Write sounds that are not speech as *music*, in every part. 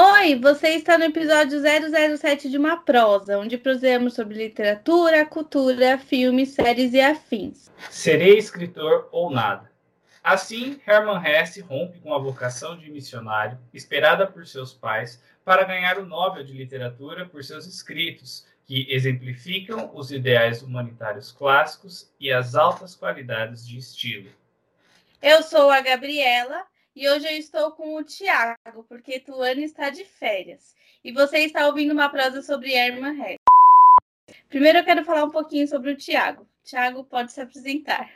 Oi, você está no episódio 007 de Uma Prosa, onde prosseguimos sobre literatura, cultura, filmes, séries e afins. Serei escritor ou nada. Assim, Hermann Hesse rompe com a vocação de missionário, esperada por seus pais, para ganhar o Nobel de Literatura por seus escritos, que exemplificam os ideais humanitários clássicos e as altas qualidades de estilo. Eu sou a Gabriela e hoje eu estou com o Tiago, porque Tuane está de férias. E você está ouvindo uma prosa sobre Herman Hesse. Primeiro eu quero falar um pouquinho sobre o Tiago. Tiago, pode se apresentar.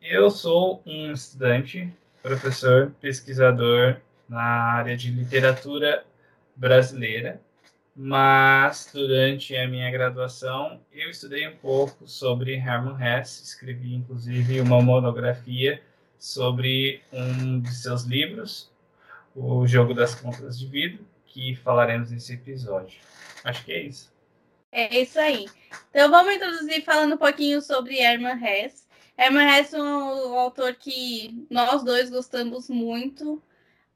Eu sou um estudante, professor, pesquisador na área de literatura brasileira, mas durante a minha graduação eu estudei um pouco sobre Hermann Hesse, escrevi inclusive uma monografia sobre um de seus livros, O Jogo das Contas de Vidro, que falaremos nesse episódio. Acho que é isso. É isso aí. Então vamos introduzir falando um pouquinhho sobre Hermann Hesse. Herman Hesse é um autor que nós dois gostamos muito.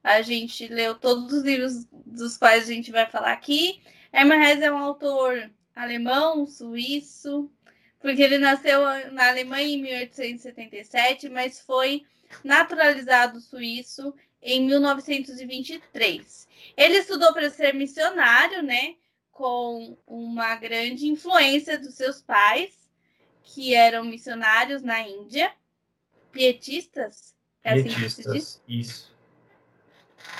A gente leu todos os livros dos quais a gente vai falar aqui. Herman Hesse é um autor alemão, suíço, porque ele nasceu na Alemanha em 1877, mas foi naturalizado suíço em 1923. Ele estudou para ser missionário, né, com uma grande influência dos seus pais que eram missionários na Índia, pietistas. É assim pietistas, isso.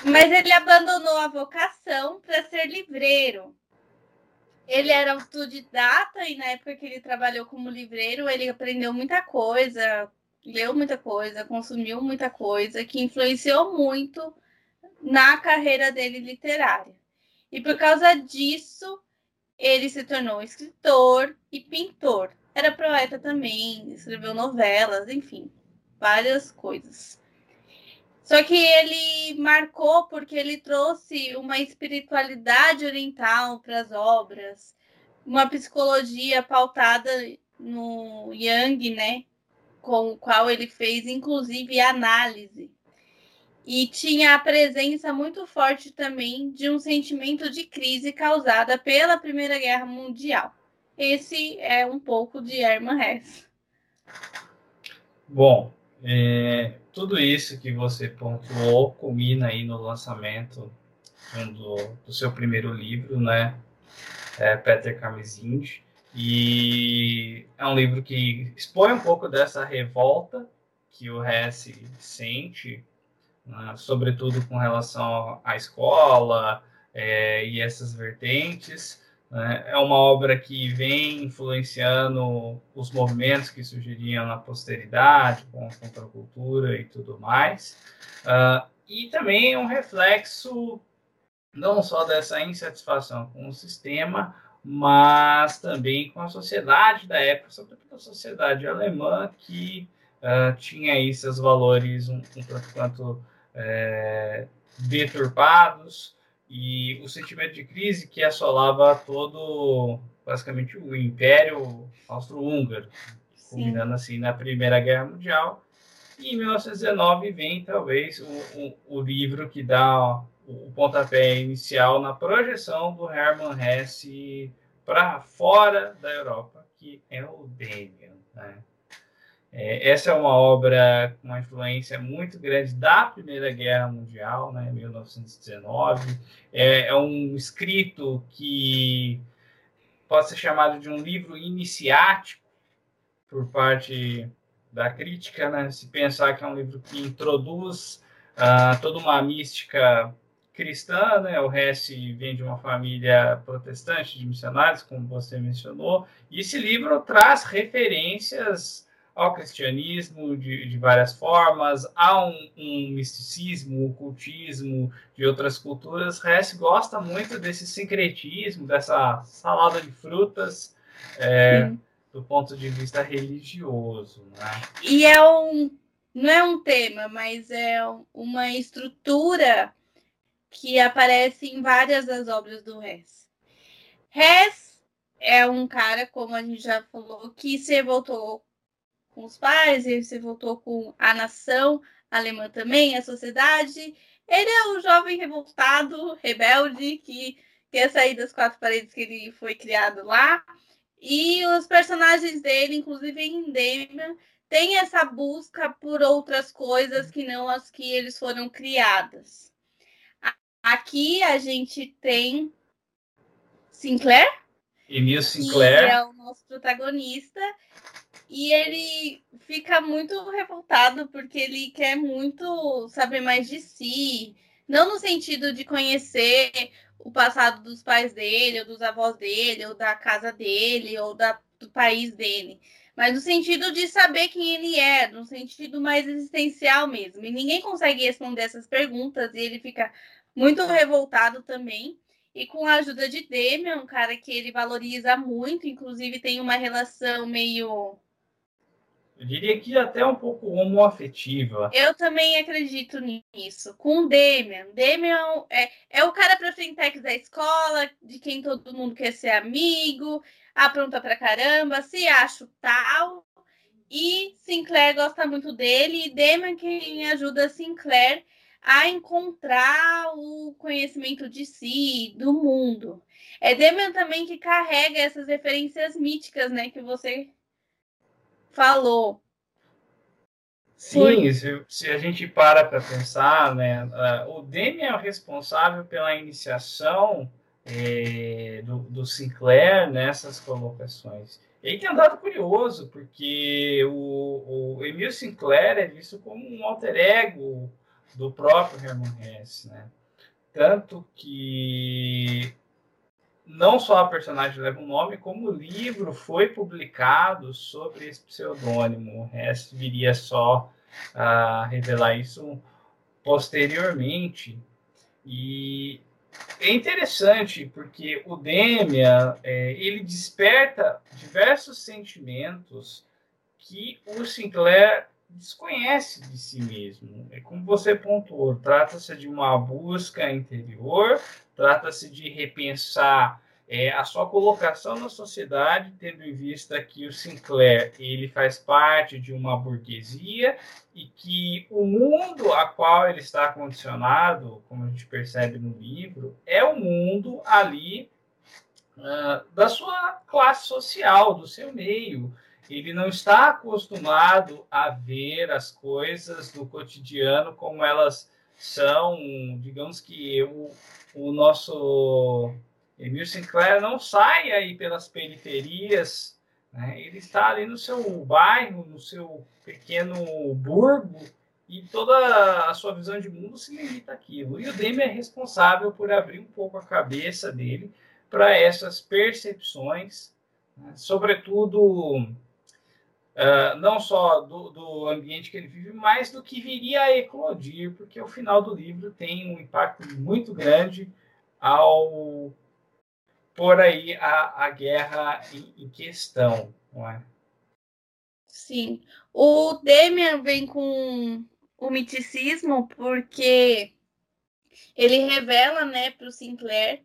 Mas ele abandonou a vocação para ser livreiro. Ele era autodidata e na época que ele trabalhou como livreiro, ele aprendeu muita coisa, leu muita coisa, consumiu muita coisa, que influenciou muito na carreira dele literária. E por causa disso, ele se tornou escritor e pintor. Era poeta também, escreveu novelas, enfim, várias coisas. Só que ele marcou porque ele trouxe uma espiritualidade oriental para as obras, uma psicologia pautada no Yang, né? Com o qual ele fez, inclusive, análise. E tinha a presença muito forte também de um sentimento de crise causada pela Primeira Guerra Mundial. Esse é um pouco de Herman Hesse. Bom, é, tudo isso que você pontuou culmina aí no lançamento do, do seu primeiro livro, né? É Peter Camisinge. E é um livro que expõe um pouco dessa revolta que o Hesse sente, né, sobretudo com relação à escola é, e essas vertentes. Né? É uma obra que vem influenciando os movimentos que surgiriam na posteridade, com a contracultura e tudo mais. Uh, e também um reflexo não só dessa insatisfação com o sistema, mas também com a sociedade da época, sobretudo a sociedade alemã, que uh, tinha aí seus valores um, um tanto quanto é, deturpados, e o sentimento de crise que assolava todo, basicamente, o Império Austro-Húngaro, culminando assim na Primeira Guerra Mundial. E em 1919 vem, talvez, o, o, o livro que dá o pontapé inicial na projeção do Hermann Hesse para fora da Europa, que é o Demian. Né? É, essa é uma obra com uma influência muito grande da Primeira Guerra Mundial, né, 1919. É, é um escrito que pode ser chamado de um livro iniciático por parte da crítica, né? Se pensar que é um livro que introduz uh, toda uma mística cristã, né? O Hesse vem de uma família protestante de missionários, como você mencionou, e esse livro traz referências ao cristianismo de, de várias formas, há um, um, misticismo, um ocultismo de outras culturas. Hess gosta muito desse sincretismo, dessa salada de frutas, é, do ponto de vista religioso. Né? E é um, não é um tema, mas é uma estrutura que aparece em várias das obras do Hess. Hess é um cara, como a gente já falou, que se voltou com os pais, ele se voltou com a nação alemã também, a sociedade. Ele é o jovem revoltado, rebelde, que quer sair das quatro paredes que ele foi criado lá. E os personagens dele, inclusive em Demian, tem essa busca por outras coisas que não as que eles foram criadas. Aqui a gente tem Sinclair. Emil Sinclair. Que é o nosso protagonista. E ele fica muito revoltado porque ele quer muito saber mais de si. Não no sentido de conhecer o passado dos pais dele, ou dos avós dele, ou da casa dele, ou da, do país dele. Mas no sentido de saber quem ele é, no sentido mais existencial mesmo. E ninguém consegue responder essas perguntas, e ele fica muito revoltado também. E com a ajuda de Demian, um cara que ele valoriza muito, inclusive tem uma relação meio. Eu diria que até um pouco homoafetiva. Eu também acredito nisso. Com Demian. Demian é, é o cara pra frentex da escola, de quem todo mundo quer ser amigo, apronta pra caramba, se acha tal. E Sinclair gosta muito dele, e Demian quem ajuda Sinclair a encontrar o conhecimento de si, do mundo. É Demian também que carrega essas referências míticas, né, que você falou. Sim, se, se, a gente para para pensar, né, o Demian é o responsável pela iniciação é, do, do, Sinclair nessas colocações. E tem um dado curioso, porque o, o Emil Sinclair é visto como um alter ego do próprio Herman Hesse, né? Tanto que não só a personagem leva um nome, como o livro foi publicado sobre esse pseudônimo. O Hesse viria só a revelar isso posteriormente. E é interessante porque o Demian é, ele desperta diversos sentimentos que o Sinclair desconhece de si mesmo. É como você pontuou, trata-se de uma busca interior, trata-se de repensar é, a sua colocação na sociedade, tendo em vista que o Sinclair ele faz parte de uma burguesia e que o mundo a qual ele está condicionado, como a gente percebe no livro, é o mundo ali uh, da sua classe social, do seu meio ele não está acostumado a ver as coisas do cotidiano como elas são, digamos que o, o nosso Emil Sinclair não sai aí pelas periferias, né? ele está ali no seu bairro, no seu pequeno burgo, e toda a sua visão de mundo se limita àquilo. E o Demi é responsável por abrir um pouco a cabeça dele para essas percepções, né? sobretudo Uh, não só do, do, ambiente que ele vive, mas do que viria a eclodir, porque o final do livro tem um impacto muito grande ao pôr aí a, a guerra em, em questão, não é? Sim. O Demian vem com o miticismo porque ele revela né, para o Sinclair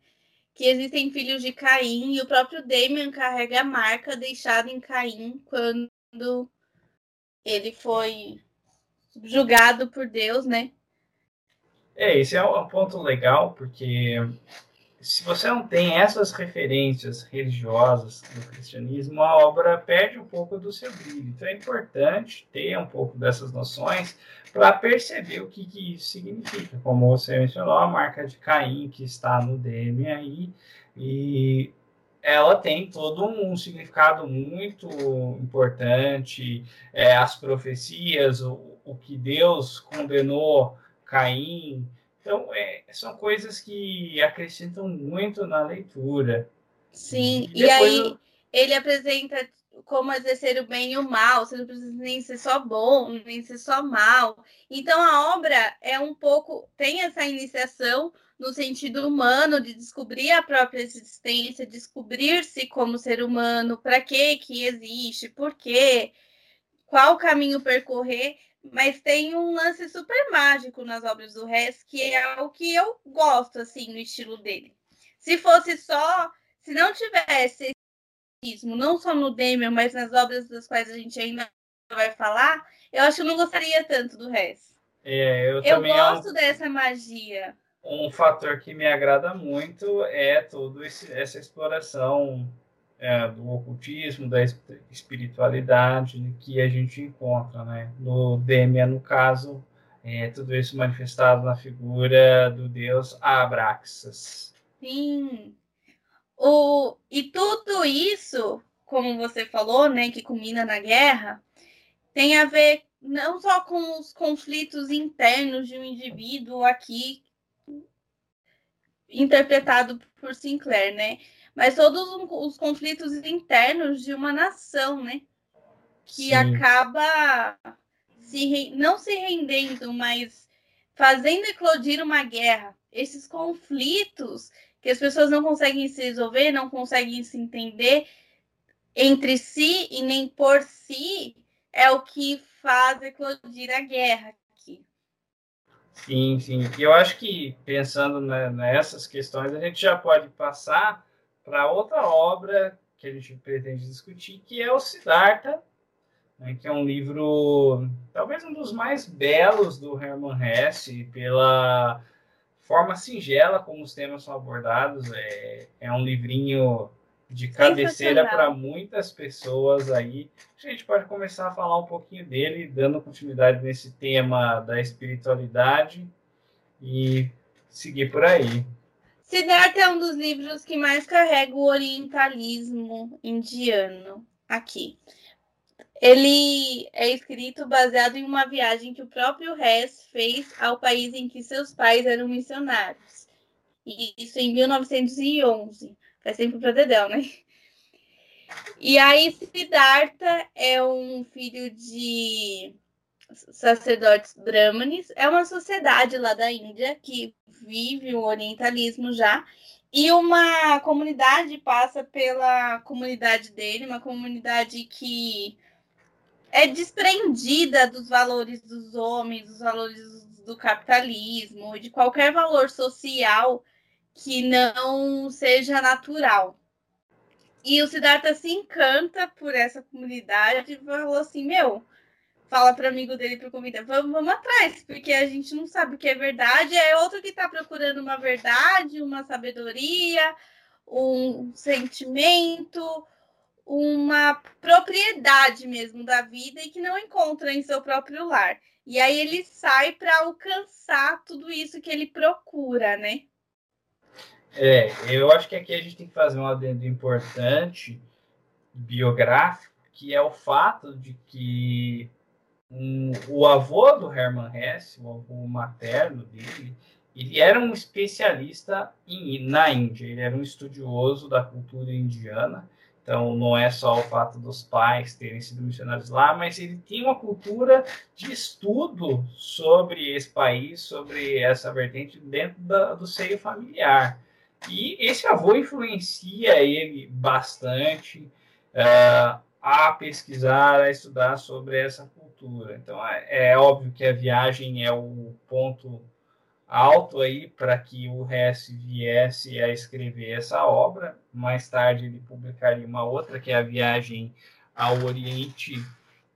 que existem filhos de Caim e o próprio Demian carrega a marca deixada em Caim quando quando ele foi julgado por Deus, né? É, esse é um ponto legal, porque se você não tem essas referências religiosas do cristianismo, a obra perde um pouco do seu brilho. Então é importante ter um pouco dessas noções para perceber o que, que, isso significa. Como você mencionou, a marca de Caim que está no DM aí, e ela tem todo um significado muito importante, é, as profecias, o, o, que Deus condenou Caim. Então, é, são coisas que acrescentam muito na leitura. Sim, e, e aí eu... ele apresenta como exercer o bem e o mal, você não precisa nem ser só bom, nem ser só mal. Então a obra é um pouco, tem essa iniciação, no sentido humano de descobrir a própria existência, descobrir-se como ser humano, para que que existe, por quê, qual caminho percorrer, mas tem um lance super mágico nas obras do Hess, que é o que eu gosto assim no estilo dele. Se fosse só, se não tivesse não só no Demian, mas nas obras das quais a gente ainda vai falar, eu acho que eu não gostaria tanto do Hess. É, eu, eu gosto é um, dessa magia. Um fator que me agrada muito é toda essa exploração é, do ocultismo, da espiritualidade que a gente encontra, né? No Demian, no caso, é, tudo isso manifestado na figura do deus Abraxas. Sim. O, e tudo isso, como você falou, né, que culmina na guerra, tem a ver não só com os conflitos internos de um indivíduo aqui interpretado por Sinclair, né? Mas todos os conflitos internos de uma nação, né? Que Sim. acaba se não se rendendo, mas fazendo eclodir uma guerra. Esses conflitos que as pessoas não conseguem se resolver, não conseguem se entender entre si e nem por si, é o que faz eclodir a guerra aqui. Sim, sim. E eu acho que, pensando nessas questões, a gente já pode passar para outra obra que a gente pretende discutir, que é o Siddhartha, né, que é um livro, talvez um dos mais belos do Hermann Hesse, pela forma singela como os temas são abordados. É, é um livrinho de cabeceira para muitas pessoas aí. A gente pode começar a falar um pouquinho dele, dando continuidade nesse tema da espiritualidade e seguir por aí. Siddhartha é um dos livros que mais carrega o orientalismo indiano aqui. Ele é escrito baseado em uma viagem que o próprio Hess fez ao país em que seus pais eram missionários. E isso em 1911. Faz tempo para Dedéu, né? E aí, Siddhartha é um filho de sacerdotes brahmanes. É uma sociedade lá da Índia que vive o orientalismo já. E uma comunidade passa pela comunidade dele, uma comunidade que é desprendida dos valores dos homens, dos valores do capitalismo, de qualquer valor social que não seja natural. E o Siddhartha se encanta por essa comunidade e falou assim: Meu, fala para amigo dele, para comida, vamos, vamos atrás, porque a gente não sabe o que é verdade. É outro que está procurando uma verdade, uma sabedoria, um sentimento, uma propriedade mesmo da vida e que não encontra em seu próprio lar. E aí ele sai para alcançar tudo isso que ele procura, né? É, eu acho que aqui a gente tem que fazer um adendo importante biográfico, que é o fato de que um, o avô do Hermann Hesse, o avô materno dele, ele era um especialista em, na Índia, ele era um estudioso da cultura indiana, então não é só o fato dos pais terem sido missionários lá, mas ele tem uma cultura de estudo sobre esse país, sobre essa vertente dentro da, do seio familiar. E esse avô influencia ele bastante uh, a pesquisar, a estudar sobre essa cultura. Então é, é óbvio que a viagem é o ponto alto aí para que o Hess viesse a escrever essa obra. Mais tarde ele publicaria uma outra, que é a Viagem ao Oriente,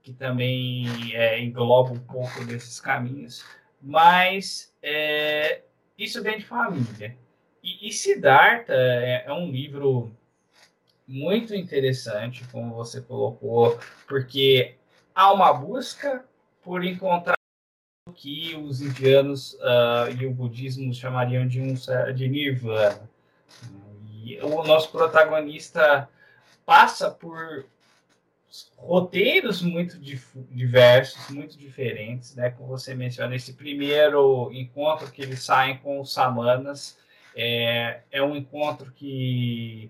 que também é, engloba um pouco desses caminhos. Mas é, isso vem de família. E, e Siddhartha é, é um livro muito interessante, como você colocou, porque há uma busca por encontrar que os indianos uh, e o budismo chamariam de um de nirvana. E o nosso protagonista passa por roteiros muito diversos, muito diferentes, né? Como você menciona, esse primeiro encontro que eles saem com os samanas, é, é um encontro que,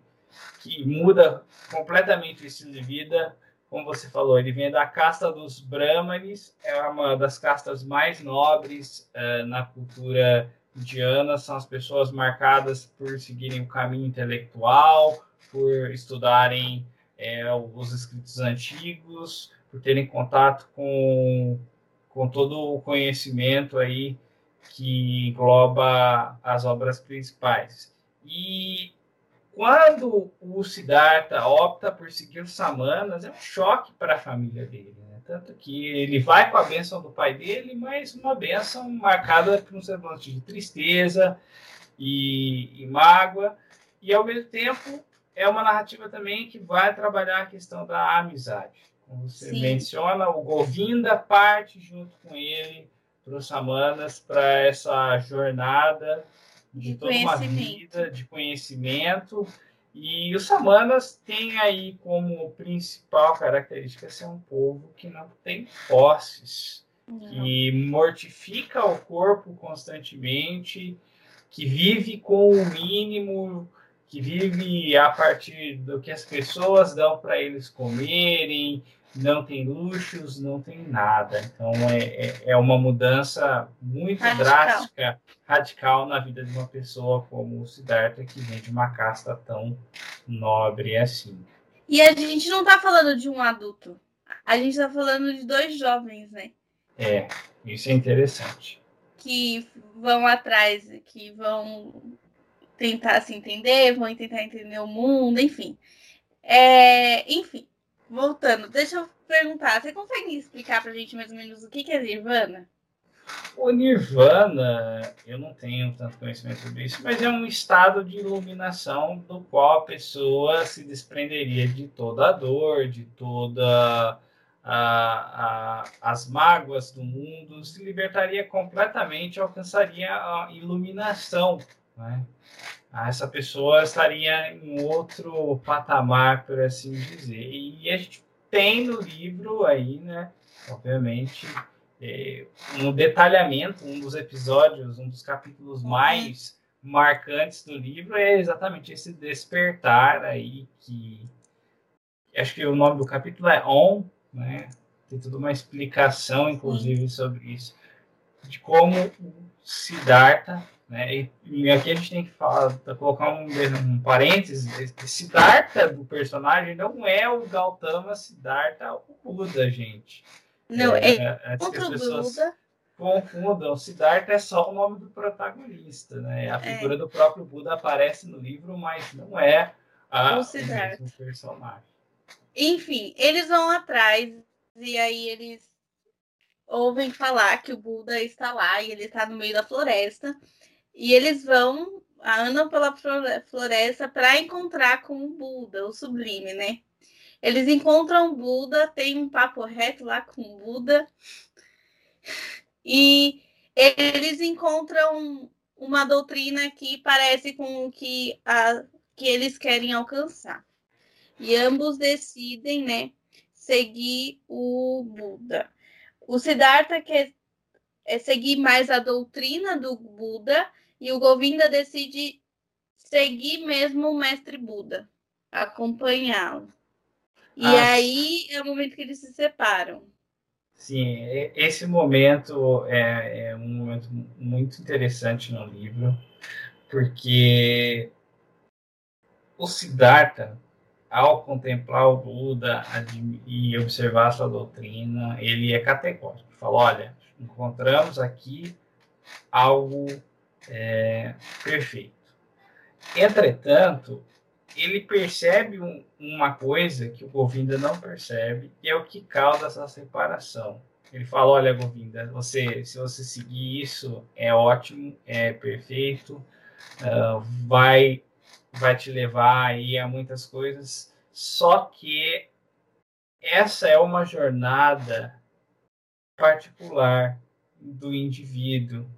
que muda completamente o estilo de vida. Como você falou, ele vem da casta dos Brahmanes, é uma das castas mais nobres uh, na cultura indiana. São as pessoas marcadas por seguirem o caminho intelectual, por estudarem é, os escritos antigos, por terem contato com, com todo o conhecimento aí que engloba as obras principais. E quando o Siddhartha opta por seguir os Samanas, é um choque para a família dele. Né? Tanto que ele vai com a bênção do pai dele, mas uma bênção marcada por um semblante de tristeza e, e mágoa. E ao mesmo tempo é uma narrativa também que vai trabalhar a questão da amizade. Como você Sim. menciona, o Govinda parte junto com ele para os Samanas para essa jornada de, de toda uma vida de conhecimento. E os Samanas têm aí como principal característica ser um povo que não tem posses, não. que mortifica o corpo constantemente, que vive com o mínimo que vive a partir do que as pessoas dão para eles comerem, não tem luxos, não tem nada. Então é, é, é uma mudança muito radical. drástica, radical na vida de uma pessoa como o Siddhartha, que vem de uma casta tão nobre assim. E a gente não está falando de um adulto, a gente está falando de dois jovens, né? É, isso é interessante. Que vão atrás, que vão tentar se entender, vão tentar entender o mundo, enfim. É, enfim, voltando, deixa eu perguntar, você consegue explicar pra gente mais ou menos o que é Nirvana? O Nirvana, eu não tenho tanto conhecimento sobre isso, mas é um estado de iluminação do qual a pessoa se desprenderia de toda a dor, de toda a, a, as mágoas do mundo, se libertaria completamente, alcançaria a iluminação. Né? Ah, essa pessoa estaria em outro patamar, por assim dizer. E a gente tem no livro aí, né, obviamente, é, um detalhamento, um dos episódios, um dos capítulos mais marcantes do livro é exatamente esse despertar aí que acho que o nome do capítulo é On, né? Tem toda uma explicação, inclusive, sobre isso, de como o Siddhartha né? E, e, aqui a gente tem que falar, colocar um, um parênteses: Siddhartha do personagem não é o Gautama Siddhartha, o Buda, gente. Não, é, é, é outro Buda. confundam. Siddhartha é só o nome do protagonista, né? A é. figura é. do próprio Buda aparece no livro, mas não é a, o, o mesmo personagem. Enfim, eles vão atrás e aí eles ouvem falar que o Buda está lá e ele está no meio da floresta. E eles vão, andam pela floresta para encontrar com o Buda, o sublime, né? Eles encontram o Buda, tem um papo reto lá com o Buda. E eles encontram uma doutrina que parece com o que, a, que eles querem alcançar. E ambos decidem, né, seguir o Buda. O Siddhartha quer é seguir mais a doutrina do Buda e o Govinda decide seguir mesmo o mestre Buda, acompanhá-lo. E ah, aí é o momento que eles se separam. Sim, esse momento é, é um momento muito interessante no livro, porque o Siddhartha, ao contemplar o Buda e observar sua doutrina, ele é categórico. Fala, olha, encontramos aqui algo é, perfeito. Entretanto, ele percebe um, uma coisa que o Govinda não percebe, que é o que causa essa separação. Ele fala: Olha, Govinda, você, se você seguir isso, é ótimo, é perfeito, uh, vai, vai te levar aí a muitas coisas, só que essa é uma jornada particular do indivíduo.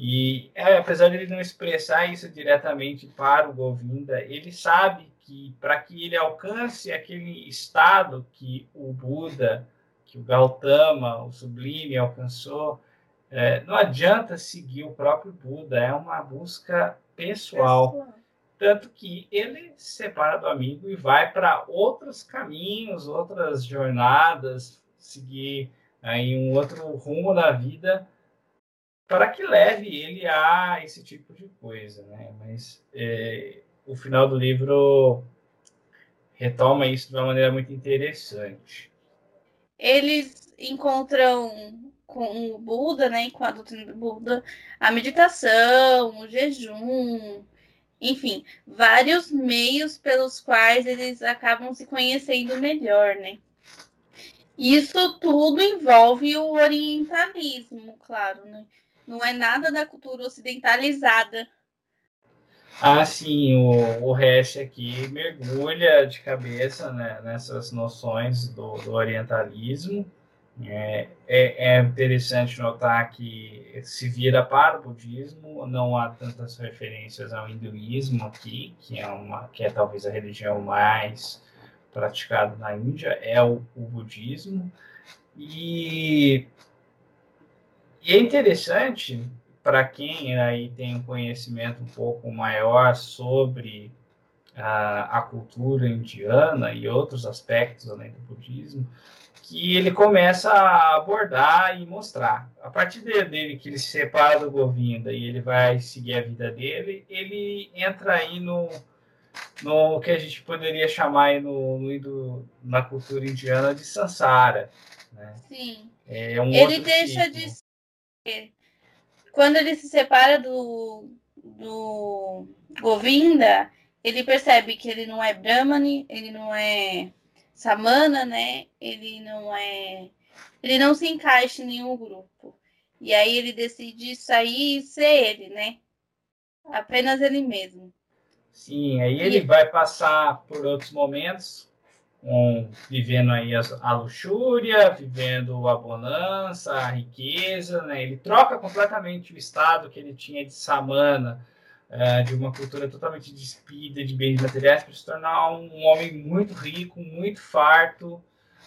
E é, apesar de ele não expressar isso diretamente para o Govinda, ele sabe que para que ele alcance aquele estado que o Buda, que o Gautama, o Sublime alcançou, é, não adianta seguir o próprio Buda, é uma busca pessoal. pessoal. Tanto que ele se separa do amigo e vai para outros caminhos, outras jornadas, seguir aí um outro rumo na vida para que leve ele a esse tipo de coisa, né? Mas é, o final do livro retoma isso de uma maneira muito interessante. Eles encontram com o Buda, né, com a doutrina do Buda, a meditação, o jejum, enfim, vários meios pelos quais eles acabam se conhecendo melhor, né? Isso tudo envolve o orientalismo, claro, né? Não é nada da cultura ocidentalizada. Ah, sim, o, o aqui mergulha de cabeça né, nessas noções do, do orientalismo. É, é, é, interessante notar que se vira para o budismo, não há tantas referências ao hinduísmo aqui, que é, uma, que é talvez a religião mais praticada na Índia, é o, o budismo. E, e é interessante para quem aí tem um conhecimento um pouco maior sobre a, a cultura indiana e outros aspectos além do budismo, que ele começa a abordar e mostrar. A partir dele, que ele se separa do Govinda e ele vai seguir a vida dele, ele entra aí no, no que a gente poderia chamar aí no, no, na cultura indiana de Sansara. Né? Sim. É um ele deixa tipo. de ser quando ele se separa do, do Govinda, ele percebe que ele não é Brahmani, ele não é Samana, né? Ele não é. Ele não se encaixa em nenhum grupo. E aí ele decide sair e ser ele, né? Apenas ele mesmo. Sim, aí ele e... vai passar por outros momentos um, vivendo aí a, a, luxúria, vivendo a bonança, a riqueza, né? Ele troca completamente o estado que ele tinha de samana, é, de uma cultura totalmente despida de bens materiais, para se tornar um homem muito rico, muito farto,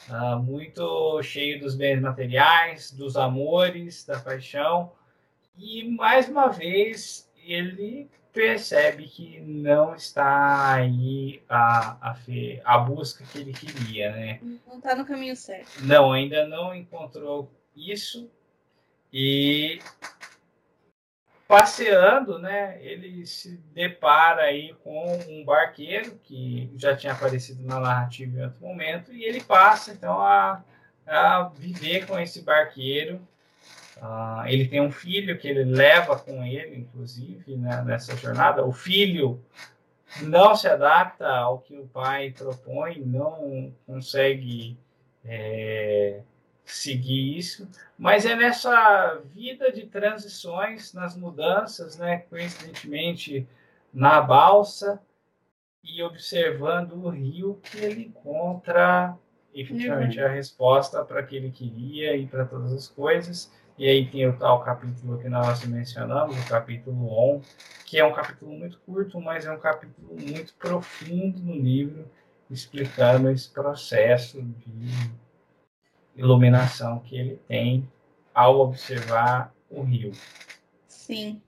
uh, muito cheio dos bens materiais, dos amores, da paixão. E mais uma vez ele percebe que não está aí a, a, a busca que ele queria, né? Não está no caminho certo. Não, ainda não encontrou isso e passeando, né, ele se depara aí com um barqueiro que já tinha aparecido na narrativa em outro momento e ele passa então a, a viver com esse barqueiro Uh, ele tem um filho que ele leva com ele, inclusive, né, nessa jornada. O filho não se adapta ao que o pai propõe, não consegue é, seguir isso, mas é nessa vida de transições, nas mudanças, né, coincidentemente na balsa e observando o rio que ele encontra efetivamente uhum. a resposta para que ele queria e para todas as coisas. E aí tem o tal capítulo que nós mencionamos, o capítulo 11, que é um capítulo muito curto, mas é um capítulo muito profundo no livro, explicando esse processo de iluminação que ele tem ao observar o rio. Sim.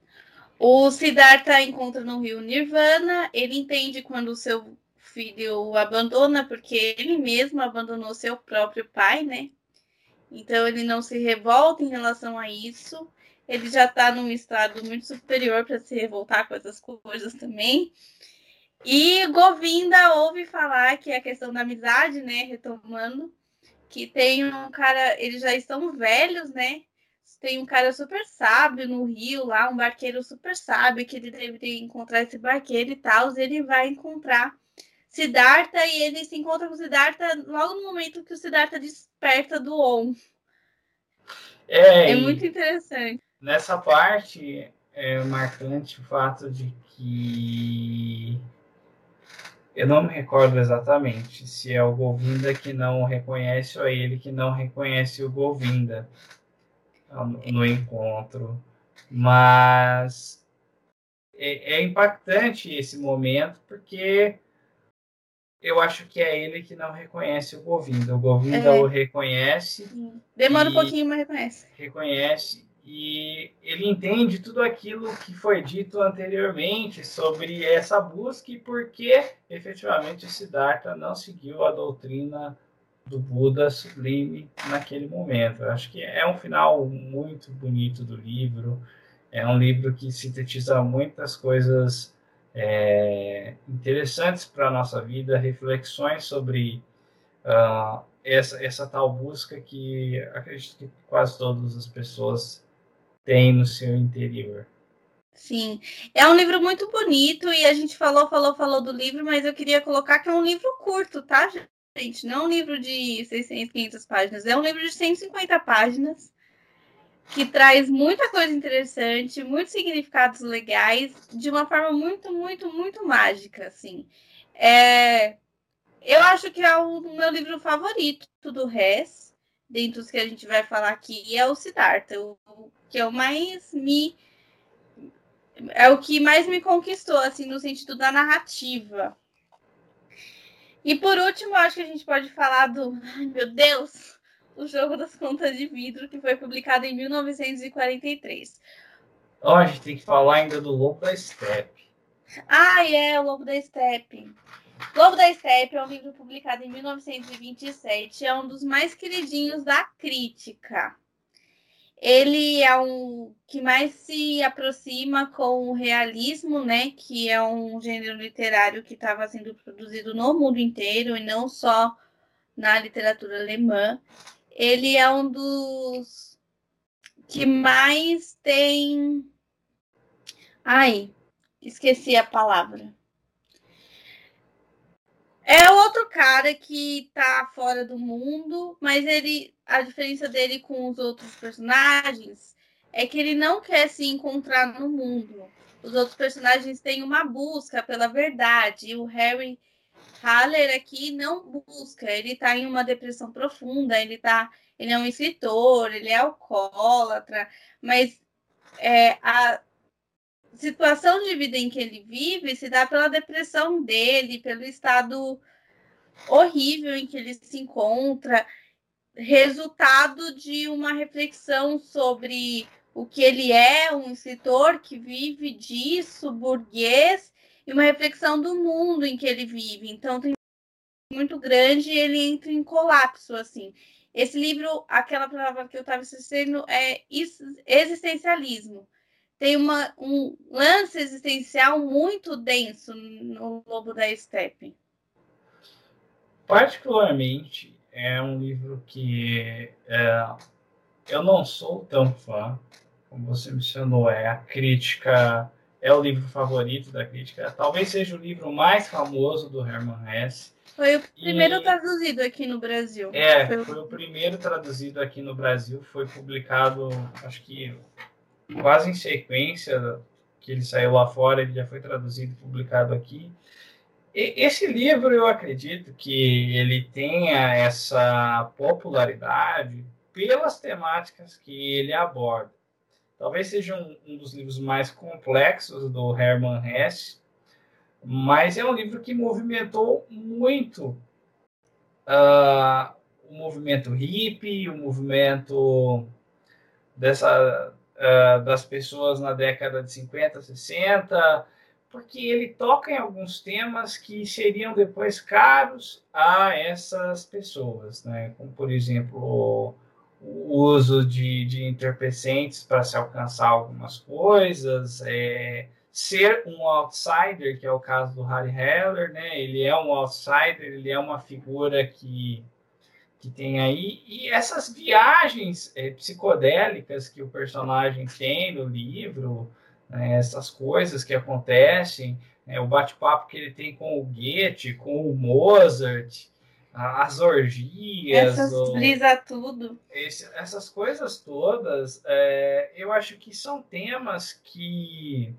O Siddhartha encontra no rio Nirvana, ele entende quando o seu filho o abandona, porque ele mesmo abandonou seu próprio pai, né? Então ele não se revolta em relação a isso. Ele já está num estado muito superior para se revoltar com essas coisas também. E Govinda ouve falar que é a questão da amizade, né? Retomando, que tem um cara, eles já estão velhos, né? Tem um cara super sábio no Rio lá, um barqueiro super sábio, que ele deve encontrar esse barqueiro e tal. Ele vai encontrar Siddhartha e ele se encontra com Siddhartha logo no momento que o Siddhartha desperta do On. É, é muito interessante. Nessa parte é marcante o fato de que eu não me recordo exatamente se é o Govinda que não reconhece ou é ele que não reconhece o Govinda no encontro. Mas é, é impactante esse momento porque eu acho que é ele que não reconhece o Govinda. O Govinda é. o reconhece. Demora um pouquinho, mas reconhece. Reconhece e ele entende tudo aquilo que foi dito anteriormente sobre essa busca e por que efetivamente Siddhartha não seguiu a doutrina do Buda sublime naquele momento. Eu acho que é um final muito bonito do livro. É um livro que sintetiza muitas coisas é, interessantes para a nossa vida, reflexões sobre uh, essa, essa tal busca que acredito que quase todas as pessoas têm no seu interior. Sim, é um livro muito bonito e a gente falou, falou, falou do livro, mas eu queria colocar que é um livro curto, tá, gente. Não é um livro de 600, 500 páginas. É um livro de 150 páginas que traz muita coisa interessante, muitos significados legais, de uma forma muito, muito, muito mágica, assim. É, eu acho que é o meu livro favorito do Hess, dentre os que a gente vai falar aqui, é o Siddhartha, o que o mais me é o que mais me conquistou, assim, no sentido da narrativa. E por último, acho que a gente pode falar do. Ai, meu Deus! O Jogo das Contas de Vidro, que foi publicado em 1943. Ó, oh, a gente tem que falar ainda do Lobo da Steppe. Ah, é, o Lobo da Steppe. Lobo da Steppe é um livro publicado em 1927. É um dos mais queridinhos da crítica. Ele é um que mais se aproxima com o realismo, né? Que é um gênero literário que estava sendo produzido no mundo inteiro e não só na literatura alemã. Ele é um dos que mais tem. Ai, esqueci a palavra. É outro cara que tá fora do mundo, mas ele a diferença dele com os outros personagens é que ele não quer se encontrar no mundo. Os outros personagens têm uma busca pela verdade. E o Harry Haller aqui não busca. Ele está em uma depressão profunda. Ele tá, ele é um escritor. Ele é alcoólatra. Mas é, a situação de vida em que ele vive se dá pela depressão dele, pelo estado horrível em que ele se encontra, resultado de uma reflexão sobre o que ele é, um escritor que vive disso, burguês, e uma reflexão do mundo em que ele vive. Então tem muito grande e ele entra em colapso assim. Esse livro, aquela palavra que eu estava assistindo é existencialismo tem uma, um lance existencial muito denso no Lobo da Steppe. Particularmente, é um livro que é, eu não sou tão fã, como você mencionou, é a crítica, é o livro favorito da crítica, talvez seja o livro mais famoso do Herman Hesse. Foi o primeiro e, traduzido aqui no Brasil. É, foi... foi o primeiro traduzido aqui no Brasil, foi publicado, acho que quase em sequência que ele saiu lá fora, ele já foi traduzido e publicado aqui. E esse livro, eu acredito que ele tenha essa popularidade pelas temáticas que ele aborda. Talvez seja um, um dos livros mais complexos do Hermann Hesse, mas é um livro que movimentou muito uh, o movimento hippie, o movimento dessa uh, das pessoas na década de 50, 60, porque ele toca em alguns temas que seriam depois caros a essas pessoas, né? como por exemplo o uso de, de entorpecentes para se alcançar algumas coisas, é, ser um outsider, que é o caso do Harry Heller, né? ele é um outsider, ele é uma figura que que tem aí. E essas viagens é, psicodélicas que o personagem tem no livro, né, essas coisas que acontecem, é, o bate-papo que ele tem com o Goethe, com o Mozart, as orgias, essas brisa tudo, esse, essas coisas todas, é, eu acho que são temas que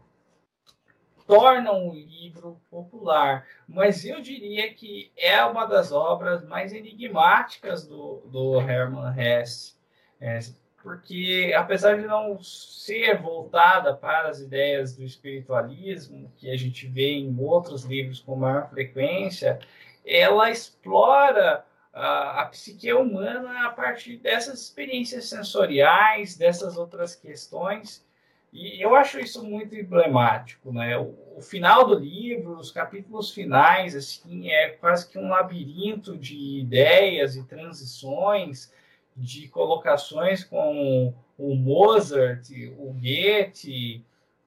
tornam o livro popular. Mas eu diria que é uma das obras mais enigmáticas do, do Hermann Hesse. É, porque, apesar de não ser voltada para as ideias do espiritualismo, que a gente vê em outros livros com maior frequência, ela explora a, a psique humana a partir dessas experiências sensoriais, dessas outras questões e eu acho isso muito emblemático, né? O, o, final do livro, os capítulos finais, assim, é quase que um labirinto de ideias e transições, de colocações com o Mozart, o Goethe,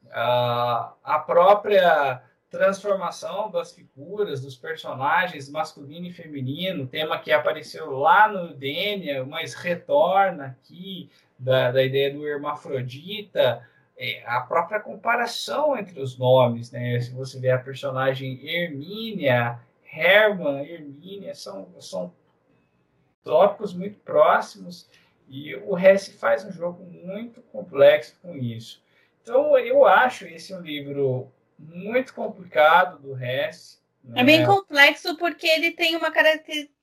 a, a própria transformação das figuras, dos personagens masculino e feminino, tema que apareceu lá no Dênia, mas retorna aqui, da, da ideia do hermafrodita, é, a própria comparação entre os nomes, né? Se você vê a personagem Hermínia, Herman Hermínia são, são tópicos muito próximos e o Hesse faz um jogo muito complexo com isso. Então, eu acho esse um livro muito complicado do Hesse. Né? É bem complexo porque ele tem uma característica.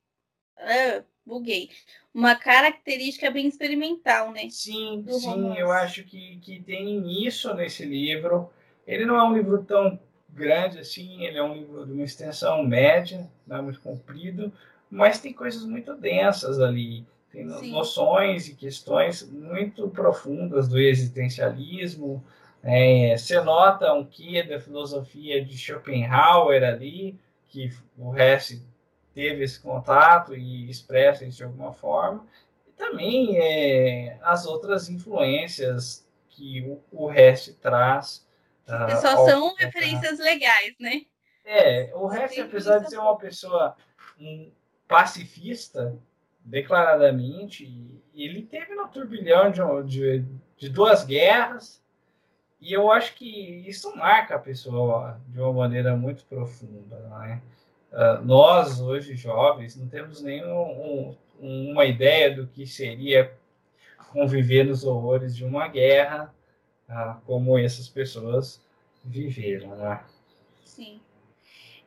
Ah, buguei. Uma característica bem experimental, né? Sim, sim, romance. eu acho que, que tem isso nesse livro. Ele não é um livro tão grande assim, ele é um livro de uma extensão média, não é muito comprido, mas tem coisas muito densas ali. Tem Sim. noções e questões muito profundas do existencialismo. É, você nota um quê da filosofia de Schopenhauer ali, que o Hesse teve esse contato e expressa isso de alguma forma. E também é, as outras influências que o, o Hesse traz. Uh, só são referências legais, né? É, o Hesse, apesar de ser uma pessoa um, pacifista, declaradamente, ele teve no turbilhão de, de, de, duas guerras, e eu acho que isso marca a pessoa de uma maneira muito profunda. Né? Nós, hoje jovens, não temos nenhuma um, ideia do que seria conviver nos horrores de uma guerra, uh, como essas pessoas viveram. Né? Sim.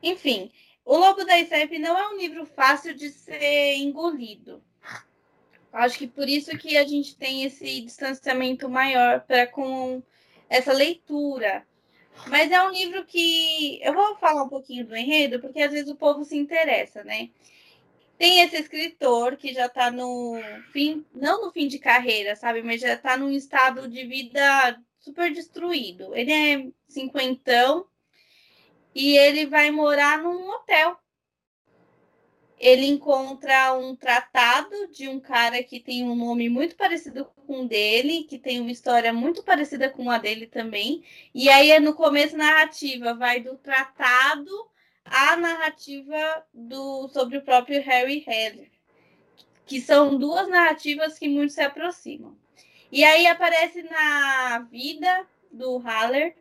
Enfim, o Lobo da Steppe não é um livro fácil de ser engolido. Acho que por isso que a gente tem esse distanciamento maior para com essa leitura. Mas é um livro que eu vou falar um pouquinho do enredo, porque às vezes o povo se interessa, né? Tem esse escritor que já está no fim, não no fim de carreira, sabe? Mas já está num estado de vida super destruído. Ele é cinquentão, e ele vai morar num hotel. Ele encontra um tratado de um cara que tem um nome muito parecido com o dele, que tem uma história muito parecida com a dele também. E aí, no começo, narrativa vai do tratado à narrativa do sobre o próprio Harry Heller, que são duas narrativas que muito se aproximam. E aí aparece na vida do Haller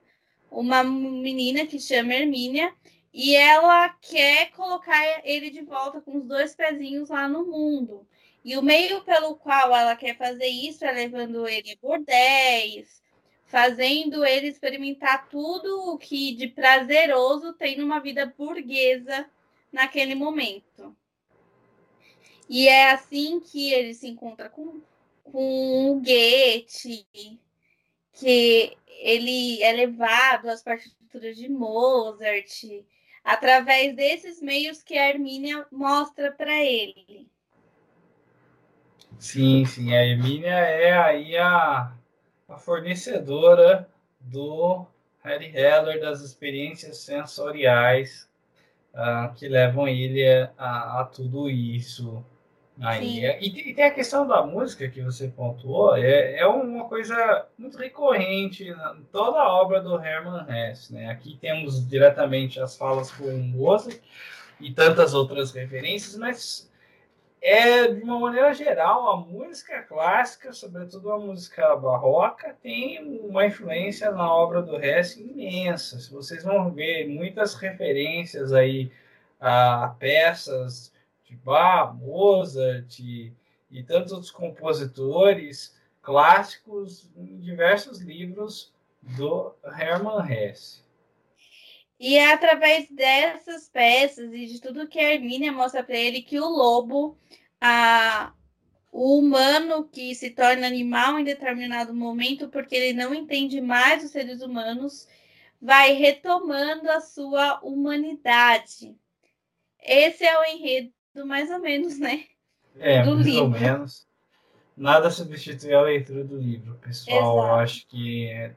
uma menina que chama Hermínia e ela quer colocar ele de volta com os dois pezinhos lá no mundo. E o meio pelo qual ela quer fazer isso é levando ele a bordéis, fazendo ele experimentar tudo o que de prazeroso tem numa vida burguesa naquele momento. E é assim que ele se encontra com, com o Goethe, que ele é levado às partituras de Mozart, através desses meios que a Hermínia mostra para ele. Sim, sim, a Hermínia é aí a, a fornecedora do Harry Heller das experiências sensoriais uh, que levam ele a, a tudo isso. Aí, é, e, tem a questão da música que você pontuou, é, é uma coisa muito recorrente em toda a obra do Hermann Hesse. Né? Aqui temos diretamente as falas com Mozart e tantas outras referências, mas é de uma maneira geral a música clássica, sobretudo a música barroca, tem uma influência na obra do Hesse imensa. Vocês vão ver muitas referências aí a peças de Bach, Mozart e, e tantos outros compositores clássicos em diversos livros do Hermann Hesse. E é através dessas peças e de tudo que a Hermínia mostra para ele que o lobo, a, o humano que se torna animal em determinado momento, porque ele não entende mais os seres humanos, vai retomando a sua humanidade. Esse é o enredo mais ou menos, né? É, do mais livro. ou menos. Nada substitui a leitura do livro, pessoal. Exato. Eu acho que é...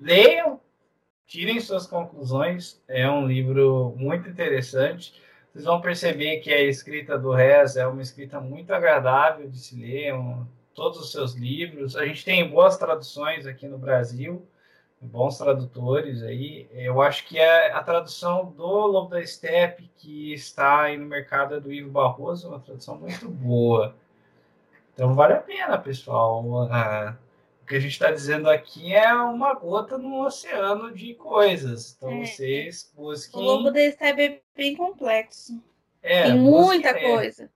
leiam, tirem suas conclusões. É um livro muito interessante. Vocês vão perceber que a escrita do Rez é uma escrita muito agradável de se ler. Um, todos os seus livros. A gente tem boas traduções aqui no Brasil bons tradutores aí. Eu acho que é a tradução do Lobo da Steppe que está aí no mercado é do Ivo Barroso, uma tradução muito boa. Então vale a pena, pessoal, uh, O que a gente está dizendo aqui é uma gota no oceano de coisas. Então é. vocês busquem. O lobo desse é bem, bem complexo. É, Tem muita coisa.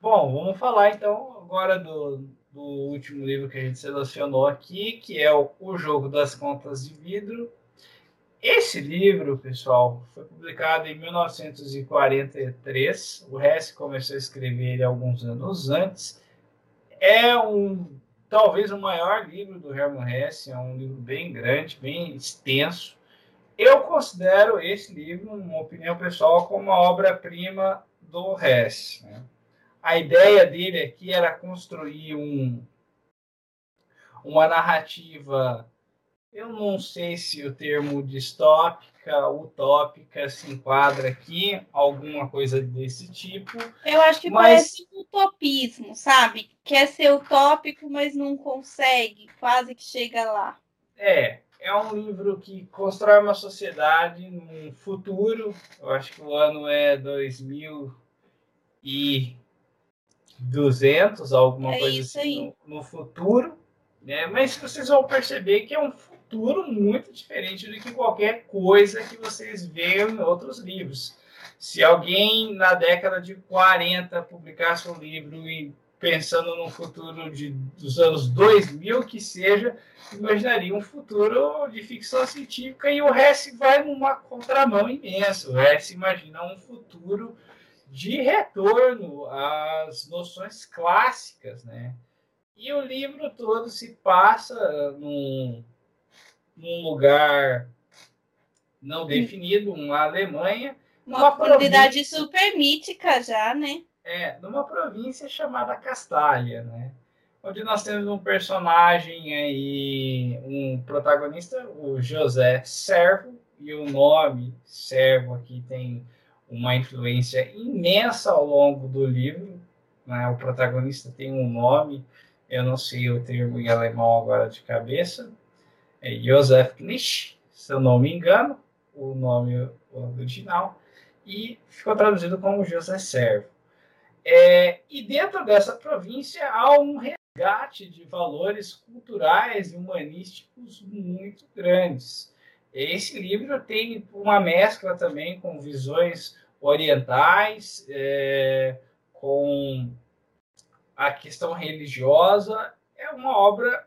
Bom, vamos falar então agora do, do último livro que a gente selecionou aqui, que é o, o Jogo das Contas de Vidro. Esse livro, pessoal, foi publicado em 1943. O Hesse começou a escrever ele alguns anos antes. É um talvez o maior livro do Hermann Hesse, é um livro bem grande, bem extenso. Eu considero esse livro, uma opinião pessoal, como uma obra-prima do Hesse. Né? A ideia dele aqui era construir um, uma narrativa eu não sei se o termo distópica, utópica se enquadra aqui, alguma coisa desse tipo. Eu acho que mas... parece um utopismo, sabe? Quer ser utópico, mas não consegue, quase que chega lá. É, é um livro que constrói uma sociedade num futuro. Eu acho que o ano é 2200, alguma é coisa assim, no, no, futuro. Né? Mas vocês vão perceber que é um futuro muito diferente do que qualquer coisa que vocês veem em outros livros. Se alguém na década de 40 publicasse um livro e pensando no futuro de, dos anos 2000 que seja, imaginaria um futuro de ficção científica e o Hess vai numa contramão imensa. O Hess imagina um futuro de retorno às noções clássicas, né? E o livro todo se passa num, num lugar não definido, uma Alemanha. Uma comunidade super mítica já, né? É, numa província chamada Castalha, né? Onde nós temos um personagem aí, um protagonista, o José Servo, e o nome Servo aqui tem uma influência imensa ao longo do livro. Né? O protagonista tem um nome, eu não sei o termo em alemão agora de cabeça, é Joseph Knisch, se eu não me engano, o nome original, e ficou traduzido como José Servo. É, e dentro dessa província há um resgate de valores culturais e humanísticos muito grandes. Esse livro tem uma mescla também com visões orientais, é, com a questão religiosa. É uma obra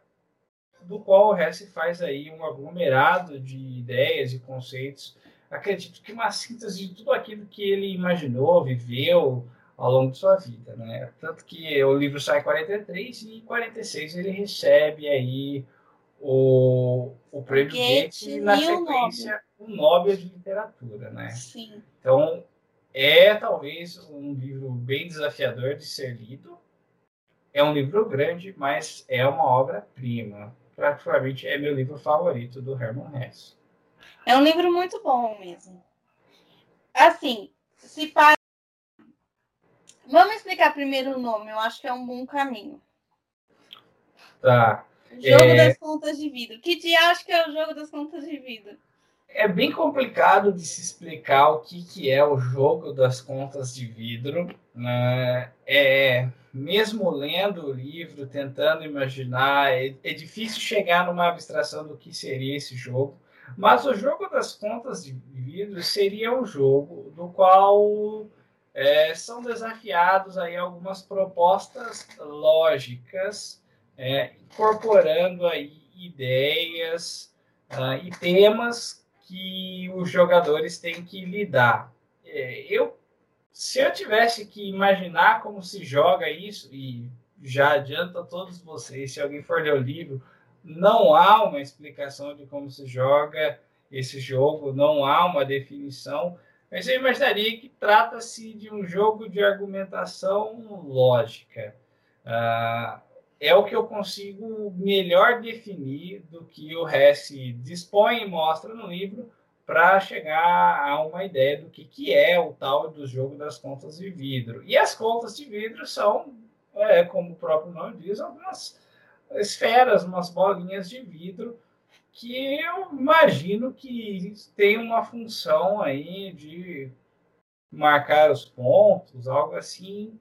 do qual o Hesse faz aí um aglomerado de ideias e conceitos. Acredito que uma síntese de tudo aquilo que ele imaginou, viveu ao longo de sua vida, né? Tanto que o livro sai em 43 e em 46 ele recebe aí o, o prêmio Goethe e na sequência o Nobel. o Nobel de Literatura, né? Sim. Então é talvez um livro bem desafiador de ser lido. É um livro grande, mas é uma obra-prima particularmente é meu livro favorito do Herman Hesse. É um livro muito bom mesmo. Assim, se para... Vamos explicar primeiro o nome, eu acho que é um bom caminho. Tá. Jogo é... das contas de vidro. Que dia acho que é o jogo das contas de vidro? É bem complicado de se explicar o que, que é o jogo das contas de vidro. Né? É, mesmo lendo o livro, tentando imaginar, é, é, difícil chegar numa abstração do que seria esse jogo. Mas o jogo das contas de vidro seria um jogo do qual é, são desafiados aí algumas propostas lógicas, é, incorporando aí ideias uh, e temas que os jogadores têm que lidar. É, eu se eu tivesse que imaginar como se joga isso, e já adianto a todos vocês, se alguém for ler o livro, não há uma explicação de como se joga esse jogo, não há uma definição, mas eu imaginaria que trata-se de um jogo de argumentação lógica. Uh, é o que eu consigo melhor definir do que o Hesse dispõe e mostra no livro, para chegar a uma ideia do que, que é o tal do jogo das contas de vidro. E as contas de vidro são, é, como o próprio nome diz, algumas esferas, umas bolinhas de vidro que eu imagino que tem uma função aí de marcar os pontos, algo assim.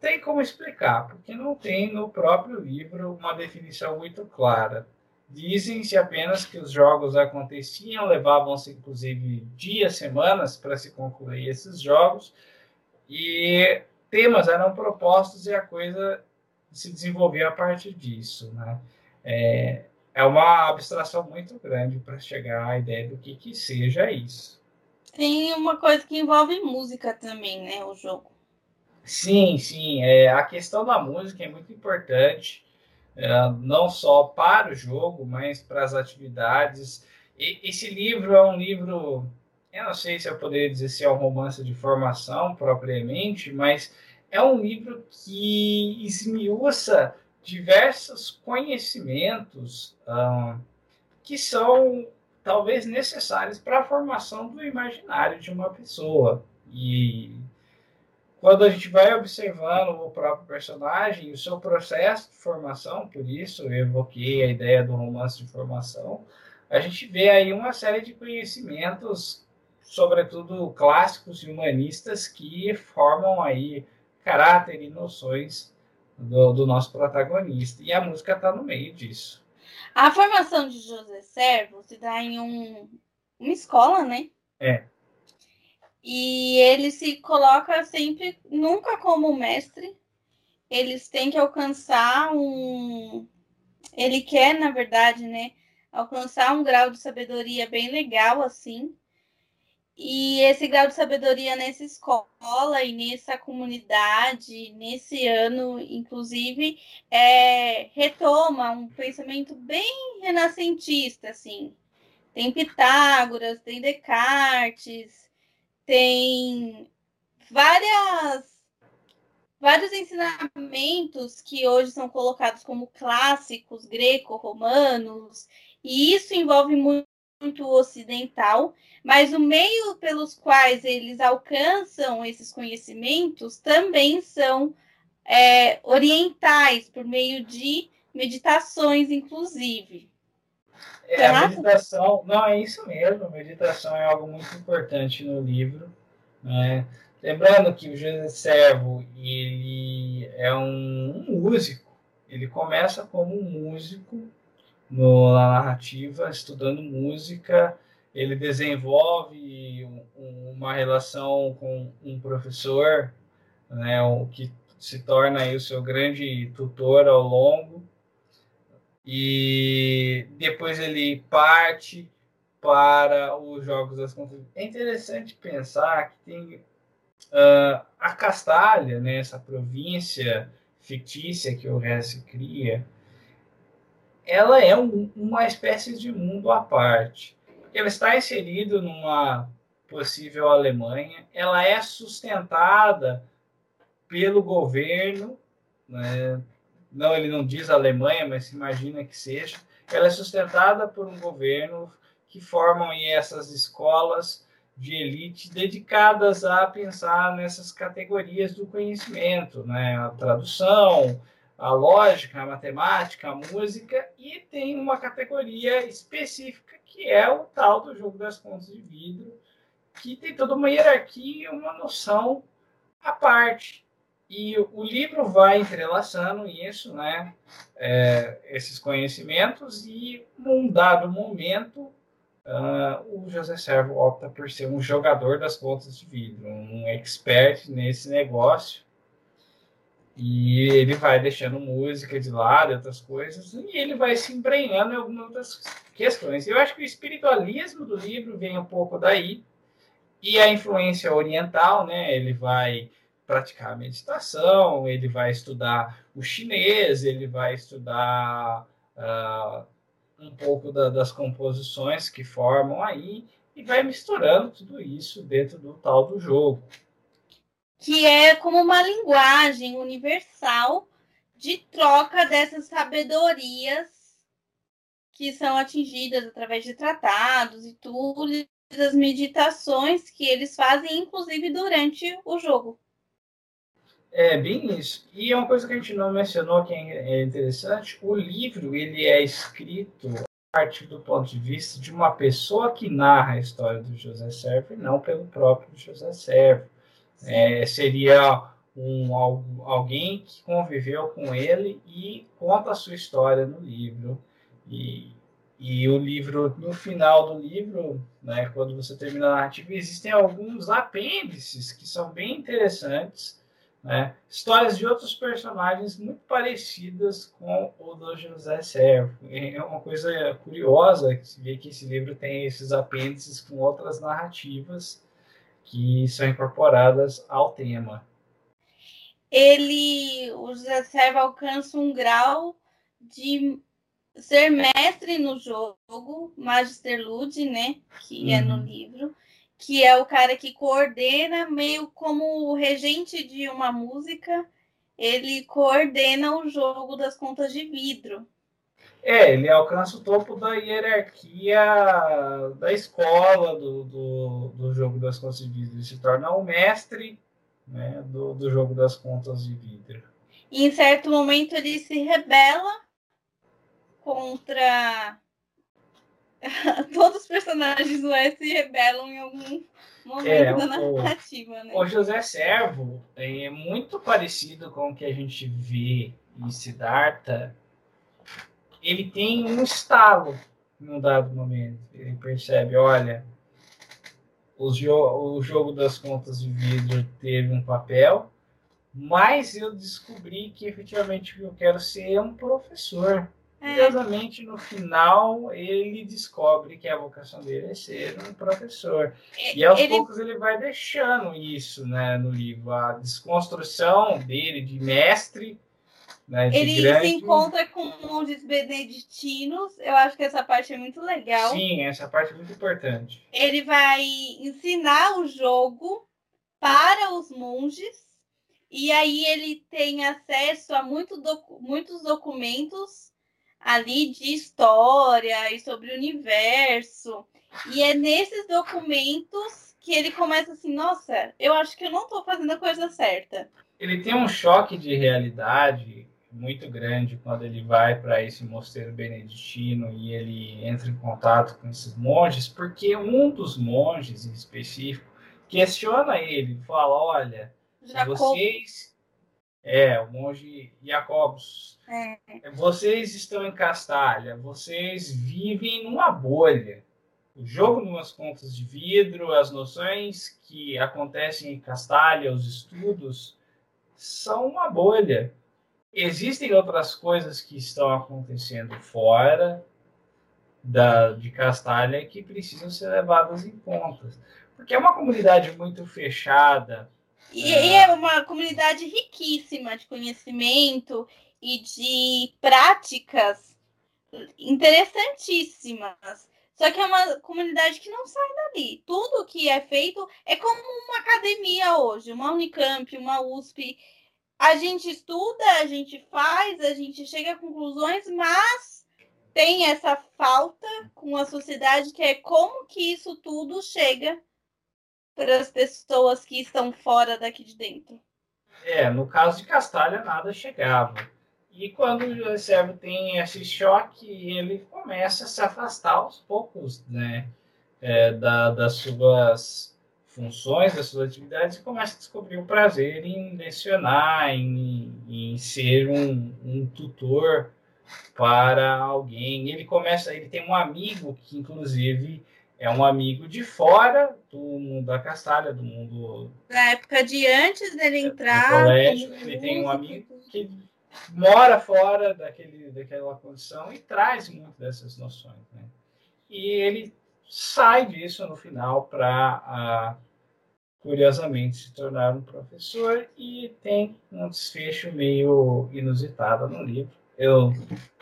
Tem como explicar, porque não tem no próprio livro uma definição muito clara. Dizem-se apenas que os jogos aconteciam, levavam-se inclusive dias, semanas para se concluir esses jogos, e temas eram propostos e a coisa se desenvolvia a partir disso. Né? É, é uma abstração muito grande para chegar à ideia do que, que seja isso. Tem uma coisa que envolve música também, né? O jogo. Sim, sim. É, a questão da música é muito importante, é, não só para o jogo, mas para as atividades. E, esse livro é um livro, eu não sei se eu poderia dizer se é um romance de formação propriamente, mas é um livro que esmiuça diversos conhecimentos ah, que são talvez necessários para a formação do imaginário de uma pessoa. E quando a gente vai observando o próprio personagem, o seu processo de formação, por isso eu evoquei a ideia do romance de formação, a gente vê aí uma série de conhecimentos, sobretudo clássicos e humanistas, que formam aí caráter e noções do, do nosso protagonista. E a música está no meio disso. A formação de José Servo se dá em um, uma escola, né? É. E ele se coloca sempre, nunca como mestre. Eles têm que alcançar um. Ele quer, na verdade, né? Alcançar um grau de sabedoria bem legal, assim. E esse grau de sabedoria nessa escola e nessa comunidade, nesse ano, inclusive, é, retoma um pensamento bem renascentista, assim. Tem Pitágoras, tem Descartes, tem várias vários ensinamentos que hoje são colocados como clássicos greco-romanos, e isso envolve muito, ocidental, mas o meio pelos quais eles alcançam esses conhecimentos também são é, orientais, por meio de meditações, inclusive. É, a meditação, não, é isso mesmo, a meditação é algo muito importante no livro. Né? Lembrando que o José Servo ele é um, um músico, ele começa como um músico no, na narrativa, estudando música, ele desenvolve um, uma relação com um professor, né, o que se torna aí o seu grande tutor ao longo e depois ele parte para os jogos das contas. É interessante pensar que tem uh, a Castalha, né, essa província fictícia que o Hesse cria, ela é um, uma espécie de mundo à parte. Ela está inserida numa possível Alemanha, ela é sustentada pelo governo, né, não, ele não diz Alemanha, mas se imagina que seja, ela é sustentada por um governo que formam essas escolas de elite dedicadas a pensar nessas categorias do conhecimento, né? A tradução, a lógica, a matemática, a música, e tem uma categoria específica que é o tal do jogo das contas de vidro, que tem toda uma hierarquia e uma noção à parte. E o livro vai entrelaçando isso, né? É, esses conhecimentos, e num dado momento, uh, o José Servo opta por ser um jogador das contas de vidro, um expert nesse negócio. E ele vai deixando música de lado, outras coisas, e ele vai se embrenhando em algumas outras questões. Eu acho que o espiritualismo do livro vem um pouco daí, e a influência oriental, né? Ele vai praticar a meditação, ele vai estudar o chinês, ele vai estudar uh, um pouco da, das composições que formam aí e vai misturando tudo isso dentro do tal do jogo. Que é como uma linguagem universal de troca dessas sabedorias que são atingidas através de tratados e tudo, das meditações que eles fazem, inclusive durante o jogo. É bem isso. E é uma coisa que a gente não mencionou que é interessante, o livro ele é escrito a partir do ponto de vista de uma pessoa que narra a história do José Servo e não pelo próprio José Servo. É, seria um, alguém que conviveu com ele e conta a sua história no livro. E, e o livro, no final do livro, né, quando você termina a narrativa, existem alguns apêndices que são bem interessantes. Né? Histórias de outros personagens muito parecidas com o do José Servo. É uma coisa curiosa que se vê que esse livro tem esses apêndices com outras narrativas que são incorporadas ao tema ele, o José Serva alcança um grau de ser mestre no jogo, Magister Lud, né, que uhum. é no uhum. livro, que é o cara que coordena meio como o regente de uma música, ele coordena o jogo das contas de vidro. É, ele alcança o topo da hierarquia da escola do, do, do jogo das contas de vidro. Ele se torna o mestre né, do, do jogo das contas de vidro. E em certo momento ele se rebela contra. *laughs* Todos os personagens do S se rebelam em algum momento é, da narrativa. O, né? o José Servo é muito parecido com o que a gente vê em Siddhartha. Ele tem um estalo em um dado momento. Ele percebe: olha, o jogo das contas de vidro teve um papel, mas eu descobri que efetivamente eu quero ser um professor. É. Curiosamente, no final, ele descobre que a vocação dele é ser um professor. É, e aos ele... poucos ele vai deixando isso né, no livro. A desconstrução dele de mestre né, ele grande... se encontra com monges beneditinos. Eu acho que essa parte é muito legal. Sim, essa parte é muito importante. Ele vai ensinar o jogo para os monges. E aí ele tem acesso a muito docu muitos documentos ali de história e sobre o universo. E é nesses documentos que ele começa assim, nossa, eu acho que eu não estou fazendo a coisa certa. Ele tem um choque de realidade muito grande quando ele vai para esse mosteiro beneditino e ele entra em contato com esses monges, porque um dos monges em específico questiona ele, fala: Olha, Jacob. vocês. É, o monge Jacobus. É. Vocês estão em Castalha, vocês vivem numa bolha. O jogo numas contas de vidro, as noções que acontecem em Castalha, os estudos, são uma bolha existem outras coisas que estão acontecendo fora da, de Castalha que precisam ser levadas em conta. Porque é uma comunidade muito fechada. E, é... é uma comunidade riquíssima de conhecimento e de práticas interessantíssimas. Só que é uma comunidade que não sai dali. Tudo que é feito é como uma academia hoje, uma Unicamp, uma USP a gente estuda, a gente faz, a gente chega a conclusões, mas tem essa falta com a sociedade que é como que isso tudo chega para as pessoas que estão fora daqui de dentro. É, no caso de Castalha, nada chegava. E quando o Servo tem esse choque, ele começa a se afastar aos poucos né, é, da, das suas funções, das suas atividades e começa a descobrir o prazer em lecionar, em, em ser um, um tutor para alguém. Ele começa, ele tem um amigo que inclusive é um amigo de fora do mundo da castalha, do mundo da época de antes dele entrar no colégio. Ele tem um amigo que mora fora daquele, daquela condição e traz muito dessas noções, né? E ele sai disso no final para curiosamente se tornar um professor e tem um desfecho meio inusitado no livro. Eu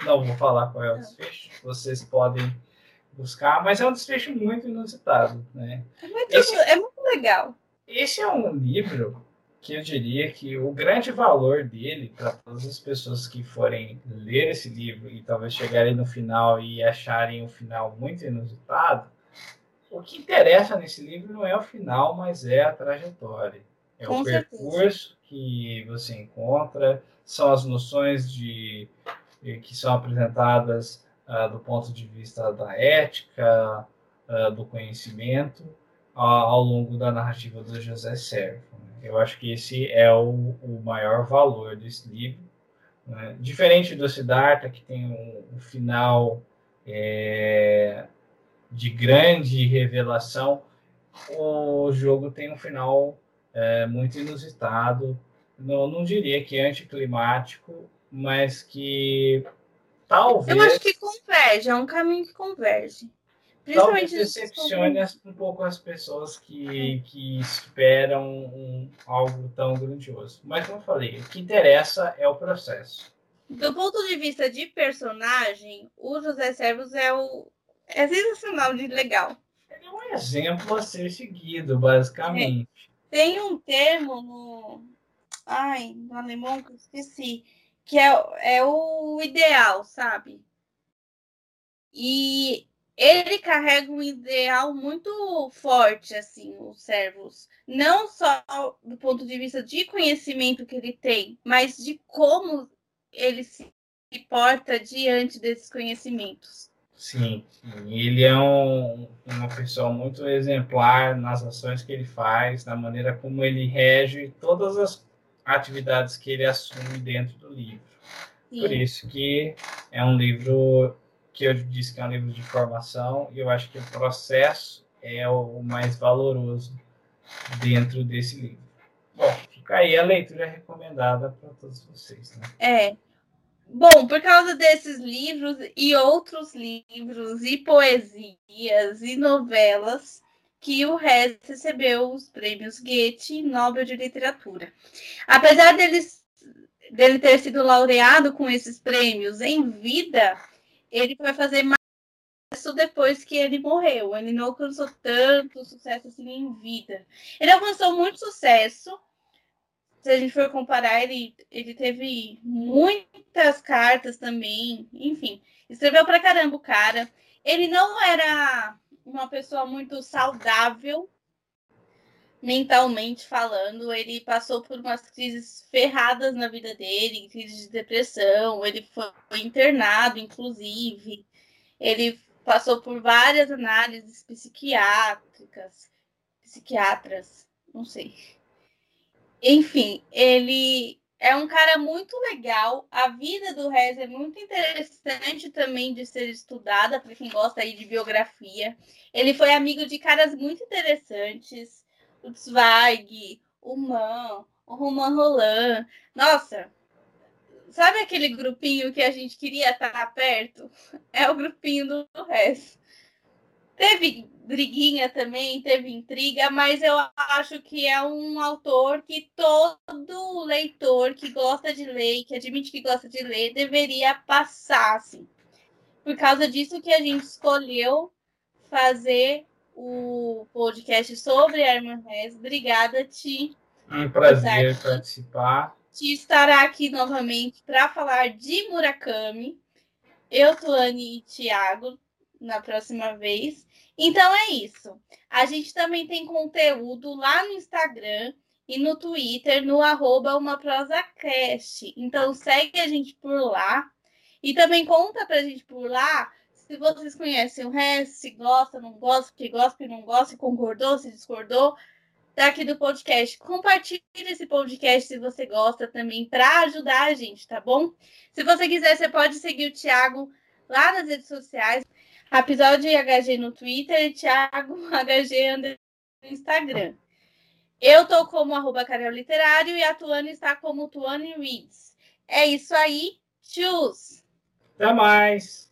não vou falar qual é o desfecho, vocês podem buscar, mas é um desfecho muito inusitado, né? É muito, esse, é muito legal. Esse é um livro que eu diria que o grande valor dele para todas as pessoas que forem ler esse livro e talvez chegarem no final e acharem o final muito inusitado o que interessa nesse livro não é o final, mas é a trajetória. É Com o certeza. percurso que você encontra, são as noções de que são apresentadas uh, do ponto de vista da ética, uh, do conhecimento, ao longo da narrativa do José Servo. Né? Eu acho que esse é o, o maior valor desse livro. Né? Diferente do Siddhartha, que tem um, um final é, de grande revelação, o jogo tem um final é, muito inusitado. Não, não diria que é anticlimático, mas que talvez. Eu acho que converge, é um caminho que converge. Talvez decepcione um pouco as pessoas que, que esperam um, algo tão grandioso. Mas, como eu falei, o que interessa é o processo. Do ponto de vista de personagem, o José Servos é o é sensacional de legal. Ele é um exemplo a ser seguido, basicamente. É. Tem um termo no. Ai, no alemão que eu esqueci. Que é, é o ideal, sabe? E ele carrega um ideal muito forte, assim, os servos. Não só do ponto de vista de conhecimento que ele tem, mas de como ele se porta diante desses conhecimentos. Sim, ele é um, uma pessoa muito exemplar nas ações que ele faz, na maneira como ele rege todas as atividades que ele assume dentro do livro. Sim. Por isso que é um livro que eu disse que é um livro de formação, e eu acho que o processo é o mais valoroso dentro desse livro. Bom, fica aí a leitura recomendada para todos vocês. Né? É. Bom, por causa desses livros e outros livros e poesias e novelas que o Hess recebeu os prêmios Goethe e Nobel de Literatura. Apesar deles, dele ter sido laureado com esses prêmios em vida, ele vai fazer mais sucesso depois que ele morreu. Ele não alcançou tanto sucesso assim em vida. Ele alcançou muito sucesso. Se a gente for comparar, ele, ele teve muitas cartas também. Enfim, escreveu pra caramba o cara. Ele não era uma pessoa muito saudável mentalmente falando, ele passou por umas crises ferradas na vida dele, crise de depressão, ele foi internado, inclusive, ele passou por várias análises psiquiátricas, psiquiatras, não sei. Enfim, ele é um cara muito legal. A vida do Rez é muito interessante também de ser estudada para quem gosta aí de biografia. Ele foi amigo de caras muito interessantes o Zweig, o Man, o Roman Roland. Nossa, sabe aquele grupinho que a gente queria estar perto? *laughs* É o grupinho do resto. Teve briguinha também, teve intriga, mas eu acho que é um autor que todo leitor que gosta de ler, que admite que gosta de ler, deveria passar, assim. Por causa disso que a gente escolheu fazer o podcast sobre Herman Hesse. Obrigada, Ti. Um prazer participar. Ti estará aqui novamente para falar de Murakami. Eu, Tuane e Tiago, na próxima vez. Então é isso. A gente também tem conteúdo lá no Instagram e no Twitter, no arroba. Então segue a gente por lá. E também conta pra gente por lá se vocês conhecem o resto, se gosta, não gosta, que gosta, que não gosta, se concordou, se discordou, daqui do podcast. Compartilhe esse podcast se você gosta também, para ajudar a gente, tá bom? Se você quiser, você pode seguir o Thiago lá nas redes sociais. Episódio HG no Twitter e Thiago *laughs* HG no Instagram. Eu tô como arroba Carol Literário e a Tuane está como Tuane Reads. É isso aí. Tchau! Até mais!